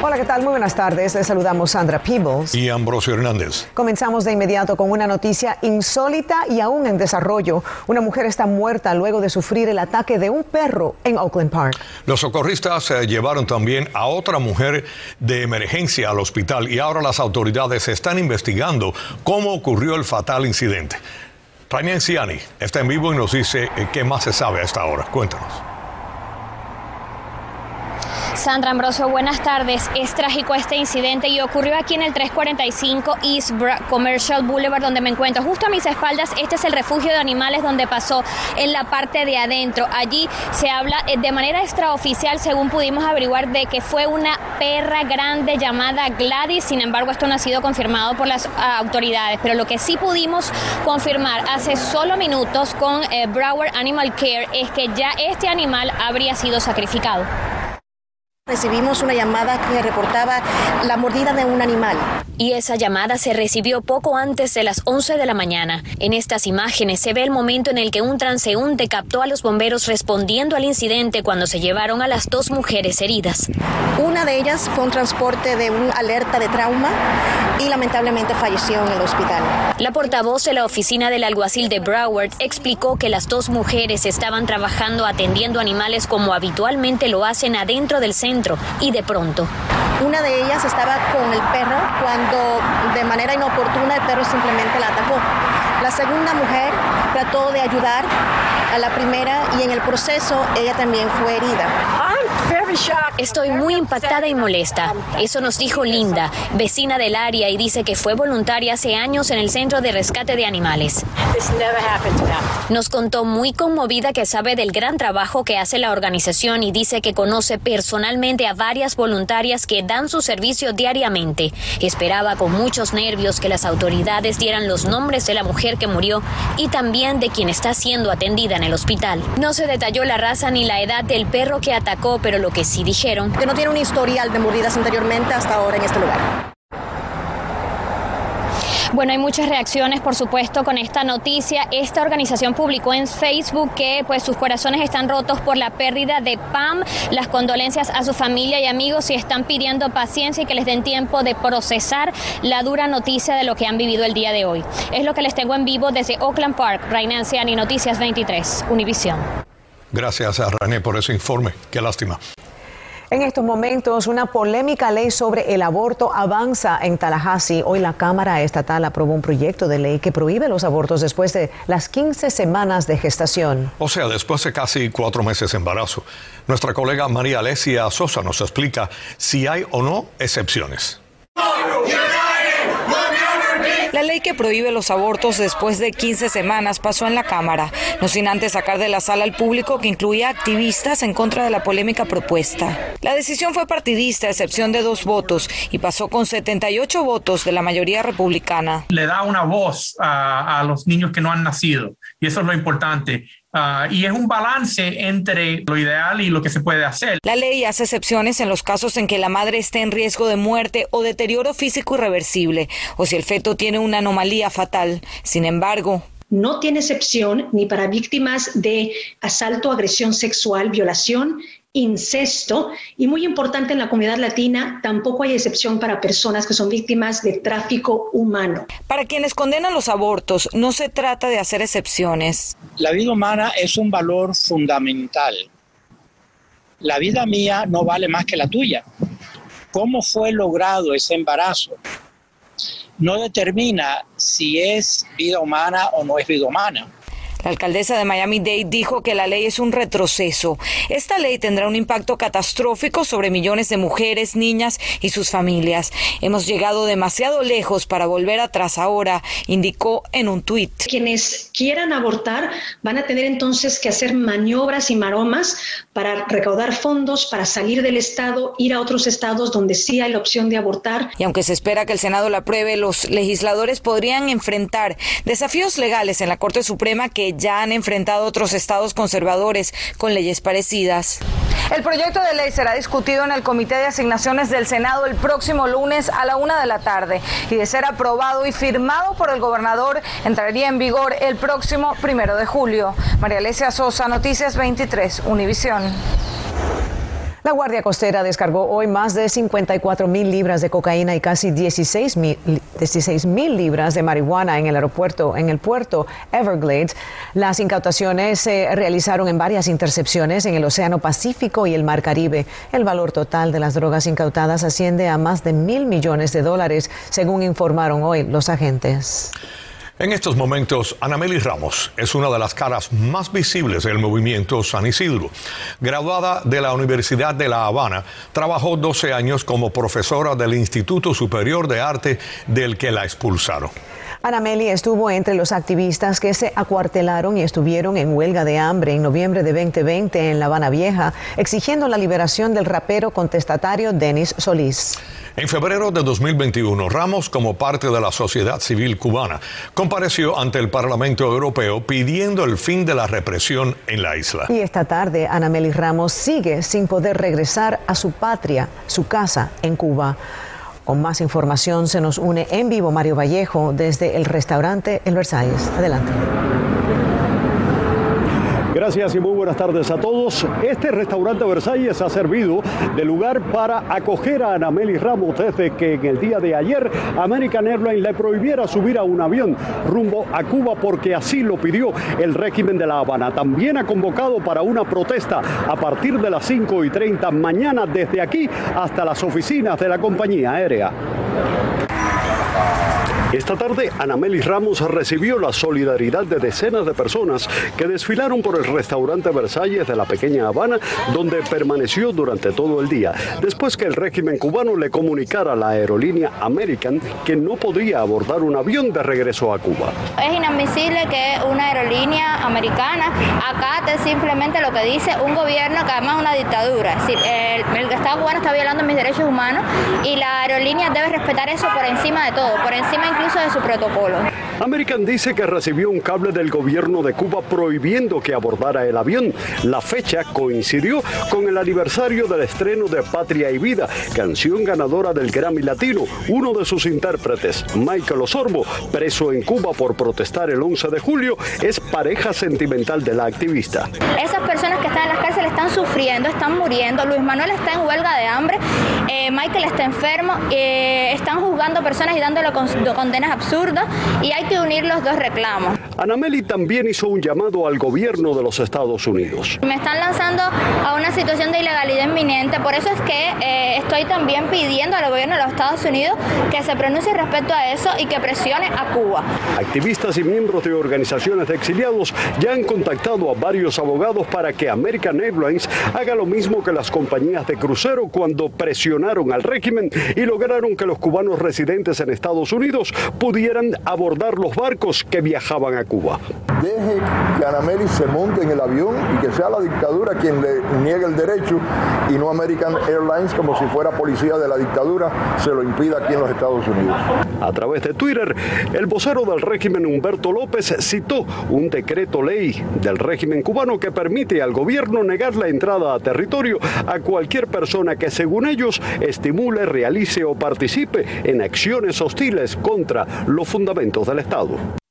Hola, ¿qué tal? Muy buenas tardes. Les saludamos Sandra Peebles. Y Ambrosio Hernández. Comenzamos de inmediato con una noticia insólita y aún en desarrollo. Una mujer está muerta luego de sufrir el ataque de un perro en Oakland Park. Los socorristas se llevaron también a otra mujer de emergencia al hospital y ahora las autoridades están investigando cómo ocurrió el fatal incidente. Rainier Anciani está en vivo y nos dice eh, qué más se sabe a esta hora. Cuéntanos. Sandra Ambrosio, buenas tardes. Es trágico este incidente y ocurrió aquí en el 345 East Commercial Boulevard, donde me encuentro. Justo a mis espaldas, este es el refugio de animales donde pasó en la parte de adentro. Allí se habla eh, de manera extraoficial, según pudimos averiguar, de que fue una perra grande llamada Gladys. Sin embargo, esto no ha sido confirmado por las ah, autoridades. Pero lo que sí pudimos confirmar hace solo minutos con eh, Broward Animal Care es que ya este animal habría sido sacrificado. Recibimos una llamada que reportaba la mordida de un animal. Y esa llamada se recibió poco antes de las 11 de la mañana. En estas imágenes se ve el momento en el que un transeúnte captó a los bomberos respondiendo al incidente cuando se llevaron a las dos mujeres heridas. Una de ellas fue un transporte de un alerta de trauma y lamentablemente falleció en el hospital. La portavoz de la oficina del alguacil de Broward explicó que las dos mujeres estaban trabajando atendiendo animales como habitualmente lo hacen adentro del centro y de pronto. Una de ellas estaba con el perro cuando de manera inoportuna el perro simplemente la atacó. La segunda mujer trató de ayudar a la primera y en el proceso ella también fue herida. Estoy muy impactada y molesta. Eso nos dijo Linda, vecina del área, y dice que fue voluntaria hace años en el Centro de Rescate de Animales. Nos contó muy conmovida que sabe del gran trabajo que hace la organización y dice que conoce personalmente a varias voluntarias que dan su servicio diariamente. Esperaba con muchos nervios que las autoridades dieran los nombres de la mujer que murió y también de quien está siendo atendida en el hospital. No se detalló la raza ni la edad del perro que atacó, pero lo que sí dijeron... Que no tiene un historial de mordidas anteriormente hasta ahora en este lugar. Bueno, hay muchas reacciones, por supuesto, con esta noticia. Esta organización publicó en Facebook que pues sus corazones están rotos por la pérdida de Pam, las condolencias a su familia y amigos y están pidiendo paciencia y que les den tiempo de procesar la dura noticia de lo que han vivido el día de hoy. Es lo que les tengo en vivo desde Oakland Park, Reina Anciani, Noticias 23, Univisión. Gracias a René por ese informe. Qué lástima. En estos momentos, una polémica ley sobre el aborto avanza en Tallahassee. Hoy la Cámara Estatal aprobó un proyecto de ley que prohíbe los abortos después de las 15 semanas de gestación. O sea, después de casi cuatro meses de embarazo. Nuestra colega María Alesia Sosa nos explica si hay o no excepciones. La ley que prohíbe los abortos después de 15 semanas pasó en la Cámara, no sin antes sacar de la sala al público que incluía activistas en contra de la polémica propuesta. La decisión fue partidista, a excepción de dos votos, y pasó con 78 votos de la mayoría republicana. Le da una voz a, a los niños que no han nacido, y eso es lo importante. Uh, y es un balance entre lo ideal y lo que se puede hacer. La ley hace excepciones en los casos en que la madre esté en riesgo de muerte o deterioro físico irreversible, o si el feto tiene una anomalía fatal. Sin embargo, no tiene excepción ni para víctimas de asalto, agresión sexual, violación incesto y muy importante en la comunidad latina, tampoco hay excepción para personas que son víctimas de tráfico humano. Para quienes condenan los abortos, no se trata de hacer excepciones. La vida humana es un valor fundamental. La vida mía no vale más que la tuya. ¿Cómo fue logrado ese embarazo? No determina si es vida humana o no es vida humana la alcaldesa de Miami-Dade dijo que la ley es un retroceso. Esta ley tendrá un impacto catastrófico sobre millones de mujeres, niñas y sus familias. Hemos llegado demasiado lejos para volver atrás ahora, indicó en un tuit. Quienes quieran abortar van a tener entonces que hacer maniobras y maromas para recaudar fondos, para salir del estado, ir a otros estados donde sí hay la opción de abortar. Y aunque se espera que el Senado la apruebe, los legisladores podrían enfrentar desafíos legales en la Corte Suprema que ya han enfrentado otros estados conservadores con leyes parecidas. El proyecto de ley será discutido en el Comité de Asignaciones del Senado el próximo lunes a la una de la tarde y de ser aprobado y firmado por el gobernador entraría en vigor el próximo primero de julio. María Alesia Sosa, Noticias 23, Univisión. La Guardia Costera descargó hoy más de 54 mil libras de cocaína y casi 16 mil libras de marihuana en el aeropuerto, en el puerto Everglades. Las incautaciones se realizaron en varias intercepciones en el Océano Pacífico y el Mar Caribe. El valor total de las drogas incautadas asciende a más de mil millones de dólares, según informaron hoy los agentes. En estos momentos, Anameli Ramos es una de las caras más visibles del movimiento San Isidro. Graduada de la Universidad de La Habana, trabajó 12 años como profesora del Instituto Superior de Arte del que la expulsaron. Anameli estuvo entre los activistas que se acuartelaron y estuvieron en huelga de hambre en noviembre de 2020 en La Habana Vieja, exigiendo la liberación del rapero contestatario Denis Solís. En febrero de 2021, Ramos, como parte de la sociedad civil cubana, compareció ante el Parlamento Europeo pidiendo el fin de la represión en la isla. Y esta tarde, Anameli Ramos sigue sin poder regresar a su patria, su casa en Cuba. Con más información se nos une en vivo Mario Vallejo desde el restaurante El Versalles. Adelante. Gracias y muy buenas tardes a todos. Este restaurante Versalles ha servido de lugar para acoger a Anameli Ramos desde que en el día de ayer American Airlines le prohibiera subir a un avión rumbo a Cuba porque así lo pidió el régimen de La Habana. También ha convocado para una protesta a partir de las 5 y 30 mañana desde aquí hasta las oficinas de la compañía aérea. Esta tarde, Anameli Ramos recibió la solidaridad de decenas de personas que desfilaron por el restaurante Versalles de la pequeña Habana, donde permaneció durante todo el día, después que el régimen cubano le comunicara a la aerolínea American que no podría abordar un avión de regreso a Cuba. Es inadmisible que una aerolínea americana acate simplemente lo que dice un gobierno que además es una dictadura. El, el Estado cubano está violando mis derechos humanos y la aerolínea debe respetar eso por encima de todo, por encima incluso de su protocolo. American dice que recibió un cable del gobierno de Cuba prohibiendo que abordara el avión. La fecha coincidió con el aniversario del estreno de Patria y Vida, canción ganadora del Grammy Latino. Uno de sus intérpretes, Michael Osorbo, preso en Cuba por protestar el 11 de julio, es pareja sentimental de la activista. Esas personas que están en las cárceles están sufriendo, están muriendo. Luis Manuel está en huelga de hambre, eh, Michael está enfermo, eh, están juzgando personas y dándole con- condenas absurdas y hay que unir los dos reclamos. Anameli también hizo un llamado al gobierno de los Estados Unidos. Me están lanzando a una situación de ilegalidad inminente, por eso es que eh, estoy también pidiendo al gobierno de los Estados Unidos que se pronuncie respecto a eso y que presione a Cuba. Activistas y miembros de organizaciones de exiliados ya han contactado a varios abogados para que American Airlines haga lo mismo que las compañías de crucero cuando presionaron al régimen y lograron que los cubanos residentes en Estados Unidos pudieran abordar los barcos que viajaban a Cuba. Deje que Anameli se monte en el avión y que sea la dictadura quien le niegue el derecho y no American Airlines como si fuera policía de la dictadura se lo impida aquí en los Estados Unidos. A través de Twitter, el vocero del régimen Humberto López citó un decreto ley del régimen cubano que permite al gobierno negar la entrada a territorio a cualquier persona que según ellos estimule, realice o participe en acciones hostiles contra los fundamentos del Estado.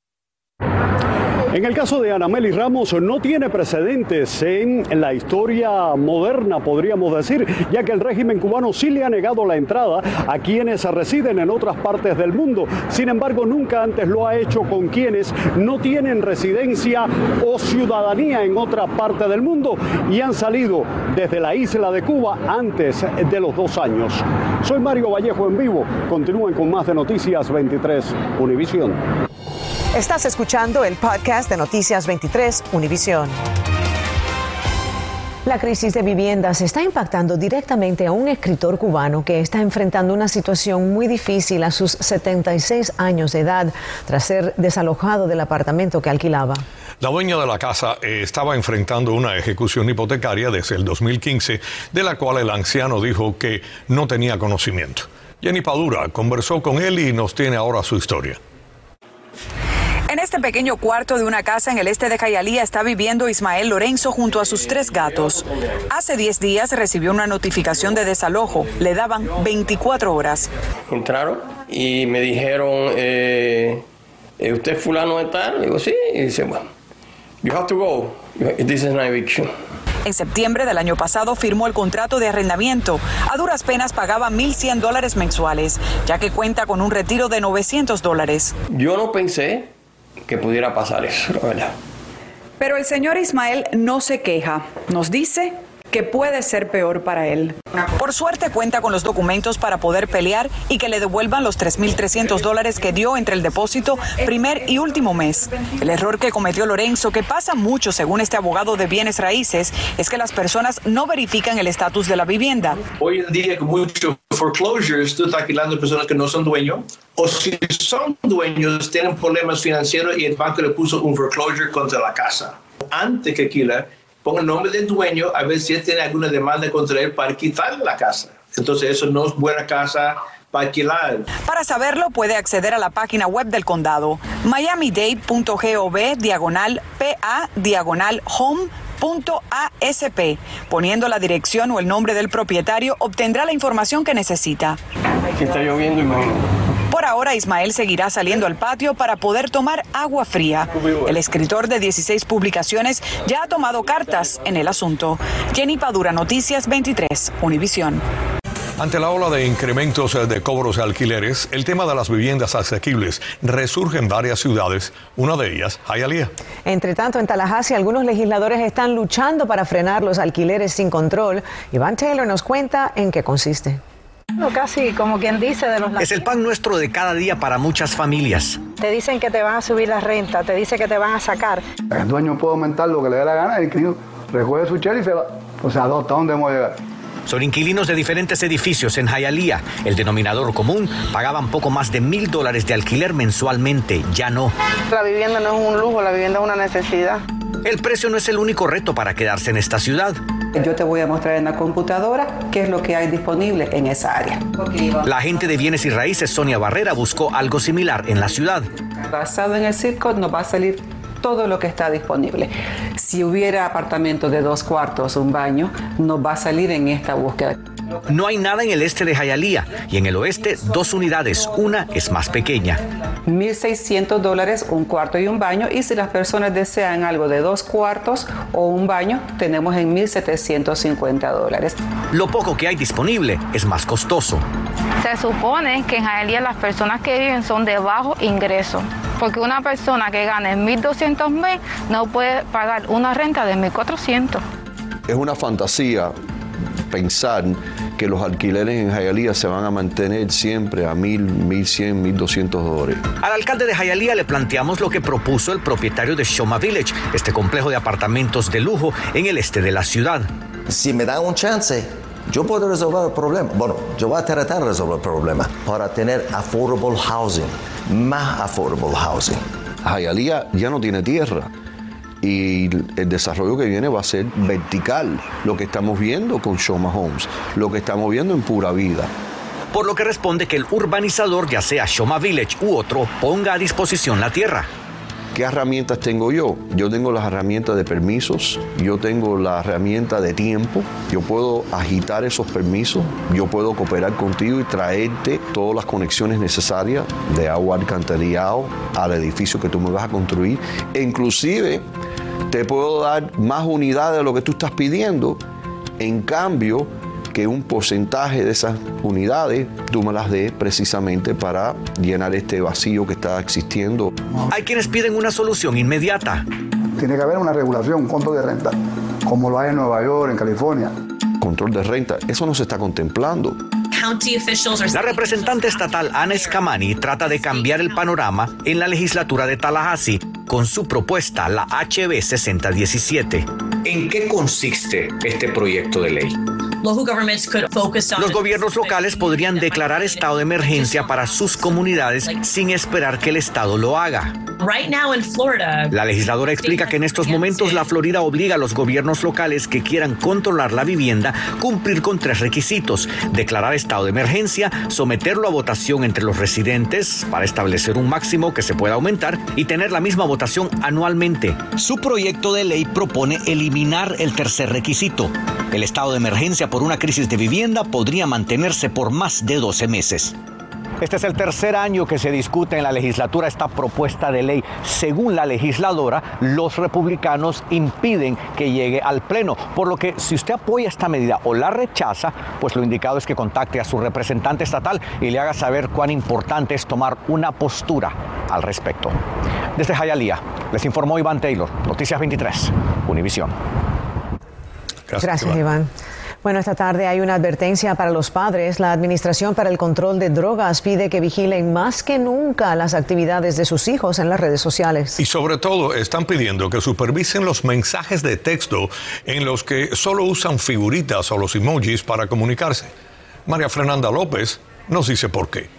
En el caso de Anameli Ramos no tiene precedentes en la historia moderna, podríamos decir, ya que el régimen cubano sí le ha negado la entrada a quienes residen en otras partes del mundo. Sin embargo, nunca antes lo ha hecho con quienes no tienen residencia o ciudadanía en otra parte del mundo y han salido desde la isla de Cuba antes de los dos años. Soy Mario Vallejo en vivo. Continúen con más de Noticias 23 Univisión. Estás escuchando el podcast de Noticias 23 Univisión. La crisis de viviendas está impactando directamente a un escritor cubano que está enfrentando una situación muy difícil a sus 76 años de edad tras ser desalojado del apartamento que alquilaba. La dueña de la casa eh, estaba enfrentando una ejecución hipotecaria desde el 2015, de la cual el anciano dijo que no tenía conocimiento. Jenny Padura conversó con él y nos tiene ahora su historia. En este pequeño cuarto de una casa en el este de Jayalía está viviendo Ismael Lorenzo junto a sus tres gatos. Hace 10 días recibió una notificación de desalojo. Le daban 24 horas. Entraron y me dijeron, eh, eh, ¿usted es fulano de tal? Digo, sí. Y dice, bueno, you have to go. This is an eviction. En septiembre del año pasado firmó el contrato de arrendamiento. A duras penas pagaba 1.100 dólares mensuales, ya que cuenta con un retiro de 900 dólares. Yo no pensé que pudiera pasar eso, la verdad. Pero el señor Ismael no se queja. Nos dice que puede ser peor para él. Por suerte cuenta con los documentos para poder pelear y que le devuelvan los 3.300 dólares que dio entre el depósito primer y último mes. El error que cometió Lorenzo, que pasa mucho según este abogado de bienes raíces, es que las personas no verifican el estatus de la vivienda. Hoy en día con muchos foreclosures, tú estás alquilando a personas que no son dueños o si son dueños tienen problemas financieros y el banco le puso un foreclosure contra la casa. Antes que alquilar, ponga el nombre del dueño a ver si él tiene alguna demanda contra él para quitar la casa. Entonces eso no es buena casa para alquilar. Para saberlo puede acceder a la página web del condado miamidade.gov diagonal PA diagonal home .asp. Poniendo la dirección o el nombre del propietario, obtendrá la información que necesita. Que está lloviendo, imagino. Por ahora, Ismael seguirá saliendo al patio para poder tomar agua fría. El escritor de 16 publicaciones ya ha tomado cartas en el asunto. Jenny Padura, Noticias 23, Univisión. Ante la ola de incrementos de cobros de alquileres, el tema de las viviendas asequibles resurge en varias ciudades, una de ellas, Hialeah. Entre tanto, en Tallahassee, algunos legisladores están luchando para frenar los alquileres sin control. Iván Taylor nos cuenta en qué consiste. No, casi como quien dice de los... Es el pan nuestro de cada día para muchas familias. Te dicen que te van a subir la renta, te dicen que te van a sacar. El dueño puede aumentar lo que le dé la gana, el inquilino recoge su chel y se va. O sea, ¿hasta dónde vamos a llegar? Son inquilinos de diferentes edificios en Hialeah. El denominador común pagaban poco más de mil dólares de alquiler mensualmente. Ya no. La vivienda no es un lujo, la vivienda es una necesidad. El precio no es el único reto para quedarse en esta ciudad. Yo te voy a mostrar en la computadora qué es lo que hay disponible en esa área. La agente de bienes y raíces, Sonia Barrera, buscó algo similar en la ciudad. Basado en el circo, nos va a salir todo lo que está disponible. Si hubiera apartamento de dos cuartos, un baño, nos va a salir en esta búsqueda. No hay nada en el este de Hialeah y en el oeste dos unidades, una es más pequeña. 1.600 dólares un cuarto y un baño y si las personas desean algo de dos cuartos o un baño, tenemos en 1.750 dólares. Lo poco que hay disponible es más costoso. Se supone que en Hialeah las personas que viven son de bajo ingreso, porque una persona que gane 1.200 mes no puede pagar una renta de 1.400. Es una fantasía pensar que los alquileres en Hialeah se van a mantener siempre a mil, mil cien, mil doscientos dólares. Al alcalde de Hialeah le planteamos lo que propuso el propietario de Shoma Village, este complejo de apartamentos de lujo en el este de la ciudad. Si me dan un chance, yo puedo resolver el problema. Bueno, yo voy a tratar de resolver el problema para tener affordable housing, más affordable housing. Hialeah ya no tiene tierra y el desarrollo que viene va a ser vertical, lo que estamos viendo con Shoma Homes, lo que estamos viendo en Pura Vida. Por lo que responde que el urbanizador, ya sea Shoma Village u otro, ponga a disposición la tierra. ¿Qué herramientas tengo yo? Yo tengo las herramientas de permisos, yo tengo la herramienta de tiempo, yo puedo agitar esos permisos, yo puedo cooperar contigo y traerte todas las conexiones necesarias de agua alcantarillado al edificio que tú me vas a construir. E inclusive te puedo dar más unidades de lo que tú estás pidiendo, en cambio que un porcentaje de esas unidades tú me las des precisamente para llenar este vacío que está existiendo. Hay quienes piden una solución inmediata. Tiene que haber una regulación, un control de renta, como lo hay en Nueva York, en California. Control de renta, eso no se está contemplando. La representante estatal Ana Escamani trata de cambiar el panorama en la legislatura de Tallahassee con su propuesta, la HB 6017. ¿En qué consiste este proyecto de ley? Los gobiernos locales podrían declarar estado de emergencia para sus comunidades sin esperar que el Estado lo haga. La legisladora explica que en estos momentos la Florida obliga a los gobiernos locales que quieran controlar la vivienda cumplir con tres requisitos. Declarar estado de emergencia, someterlo a votación entre los residentes para establecer un máximo que se pueda aumentar y tener la misma votación anualmente. Su proyecto de ley propone eliminar el tercer requisito. El estado de emergencia por una crisis de vivienda podría mantenerse por más de 12 meses. Este es el tercer año que se discute en la legislatura esta propuesta de ley. Según la legisladora, los republicanos impiden que llegue al Pleno, por lo que si usted apoya esta medida o la rechaza, pues lo indicado es que contacte a su representante estatal y le haga saber cuán importante es tomar una postura al respecto. Desde Hialeah, les informó Iván Taylor, Noticias 23, Univisión. Gracias, Iván. Bueno, esta tarde hay una advertencia para los padres. La Administración para el Control de Drogas pide que vigilen más que nunca las actividades de sus hijos en las redes sociales. Y sobre todo están pidiendo que supervisen los mensajes de texto en los que solo usan figuritas o los emojis para comunicarse. María Fernanda López nos dice por qué.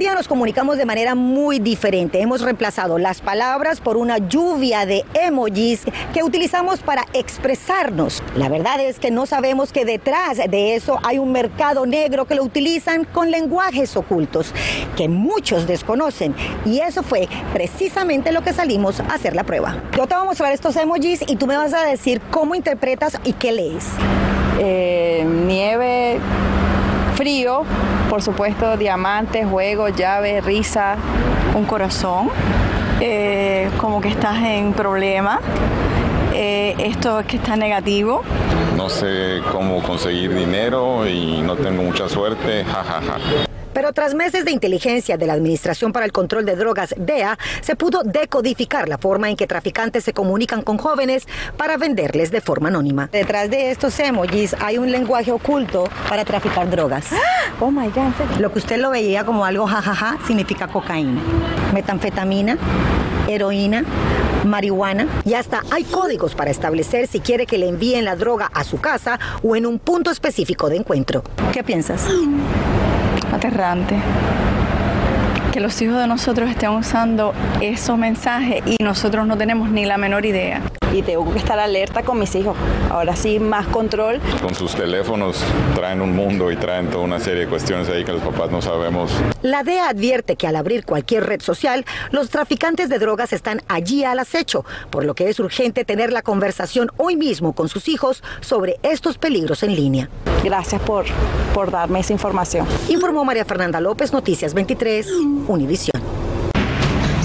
Día nos comunicamos de manera muy diferente. Hemos reemplazado las palabras por una lluvia de emojis que utilizamos para expresarnos. La verdad es que no sabemos que detrás de eso hay un mercado negro que lo utilizan con lenguajes ocultos que muchos desconocen. Y eso fue precisamente lo que salimos a hacer la prueba. Yo te voy a mostrar estos emojis y tú me vas a decir cómo interpretas y qué lees. Eh, nieve, frío, por supuesto, diamantes, juegos, llaves, risa, un corazón, eh, como que estás en problema. Eh, esto es que está negativo. No sé cómo conseguir dinero y no tengo mucha suerte, jajaja. Pero tras meses de inteligencia de la Administración para el Control de Drogas, DEA, se pudo decodificar la forma en que traficantes se comunican con jóvenes para venderles de forma anónima. Detrás de estos emojis hay un lenguaje oculto para traficar drogas. Oh my God. Lo que usted lo veía como algo jajaja significa cocaína, metanfetamina, heroína, marihuana y hasta hay códigos para establecer si quiere que le envíen la droga a su casa o en un punto específico de encuentro. ¿Qué piensas? Aterrante que los hijos de nosotros estén usando esos mensajes y nosotros no tenemos ni la menor idea. Y tengo que estar alerta con mis hijos. Ahora sí, más control. Con sus teléfonos traen un mundo y traen toda una serie de cuestiones ahí que los papás no sabemos. La DEA advierte que al abrir cualquier red social, los traficantes de drogas están allí al acecho, por lo que es urgente tener la conversación hoy mismo con sus hijos sobre estos peligros en línea. Gracias por, por darme esa información. Informó María Fernanda López, Noticias 23. Univisión.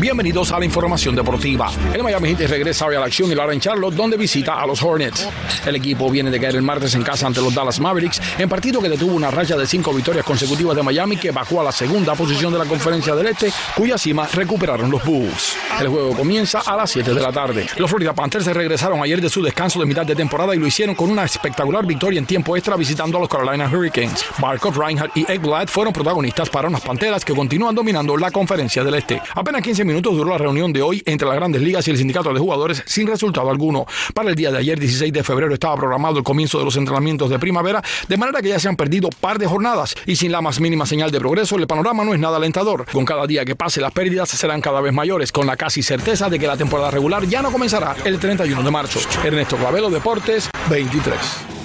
Bienvenidos a la información deportiva. El Miami Heat regresa hoy a la acción y hará en Charlotte, donde visita a los Hornets. El equipo viene de caer el martes en casa ante los Dallas Mavericks, en partido que detuvo una raya de cinco victorias consecutivas de Miami, que bajó a la segunda posición de la Conferencia del Este, cuya cima recuperaron los Bulls. El juego comienza a las 7 de la tarde. Los Florida Panthers regresaron ayer de su descanso de mitad de temporada y lo hicieron con una espectacular victoria en tiempo extra visitando a los Carolina Hurricanes. Markov, Reinhardt y Eggblad fueron protagonistas para unas Panteras que continúan dominando la Conferencia del Este. Apenas 15 minutos minutos duró la reunión de hoy entre las grandes ligas y el sindicato de jugadores sin resultado alguno. Para el día de ayer, 16 de febrero, estaba programado el comienzo de los entrenamientos de primavera, de manera que ya se han perdido par de jornadas y sin la más mínima señal de progreso, el panorama no es nada alentador. Con cada día que pase, las pérdidas serán cada vez mayores, con la casi certeza de que la temporada regular ya no comenzará el 31 de marzo. Ernesto Clavelo, Deportes 23.